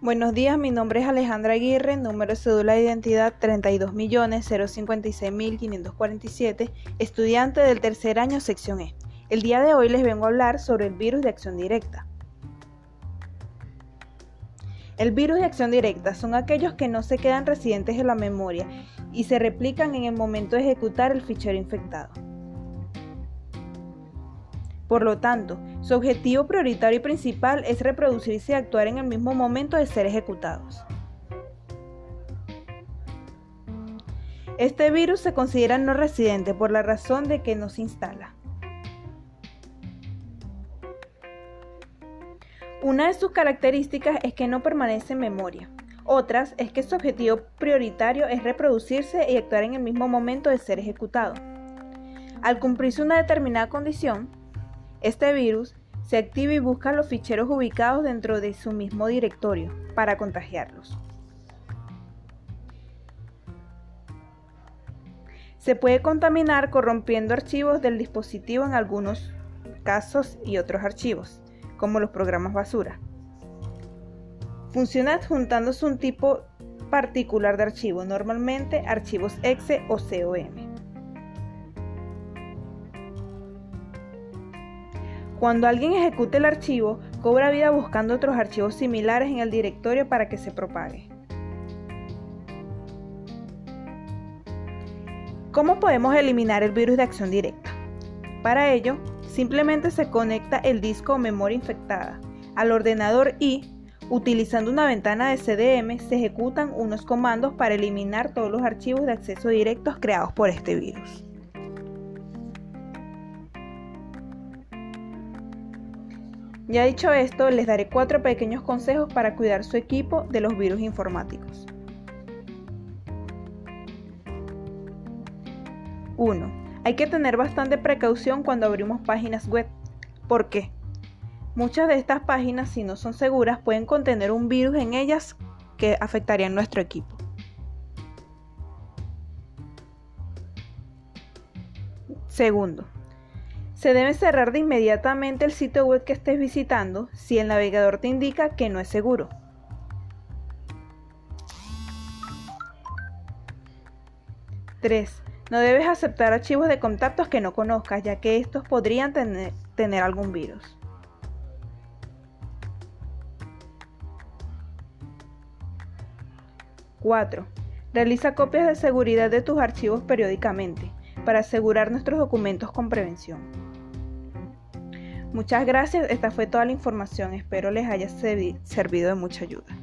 Buenos días, mi nombre es Alejandra Aguirre, número de cédula de identidad 32.056.547, estudiante del tercer año sección E. El día de hoy les vengo a hablar sobre el virus de acción directa. El virus de acción directa son aquellos que no se quedan residentes en la memoria y se replican en el momento de ejecutar el fichero infectado. Por lo tanto, su objetivo prioritario y principal es reproducirse y actuar en el mismo momento de ser ejecutados. Este virus se considera no residente por la razón de que no se instala. Una de sus características es que no permanece en memoria. Otras es que su objetivo prioritario es reproducirse y actuar en el mismo momento de ser ejecutado. Al cumplirse una determinada condición, este virus se activa y busca los ficheros ubicados dentro de su mismo directorio para contagiarlos. Se puede contaminar corrompiendo archivos del dispositivo en algunos casos y otros archivos, como los programas basura. Funciona adjuntándose un tipo particular de archivo, normalmente archivos exe o COM. Cuando alguien ejecute el archivo, cobra vida buscando otros archivos similares en el directorio para que se propague. ¿Cómo podemos eliminar el virus de acción directa? Para ello, simplemente se conecta el disco o memoria infectada al ordenador y, utilizando una ventana de CDM, se ejecutan unos comandos para eliminar todos los archivos de acceso directos creados por este virus. Ya dicho esto, les daré cuatro pequeños consejos para cuidar su equipo de los virus informáticos. 1. Hay que tener bastante precaución cuando abrimos páginas web. ¿Por qué? Muchas de estas páginas, si no son seguras, pueden contener un virus en ellas que afectaría a nuestro equipo. Segundo, se debe cerrar de inmediatamente el sitio web que estés visitando si el navegador te indica que no es seguro. ¡3! No debes aceptar archivos de contactos que no conozcas, ya que estos podrían tener, tener algún virus. ¡4! Realiza copias de seguridad de tus archivos periódicamente para asegurar nuestros documentos con prevención. Muchas gracias, esta fue toda la información, espero les haya servido de mucha ayuda.